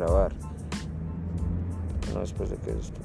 grabar. No después de que esto.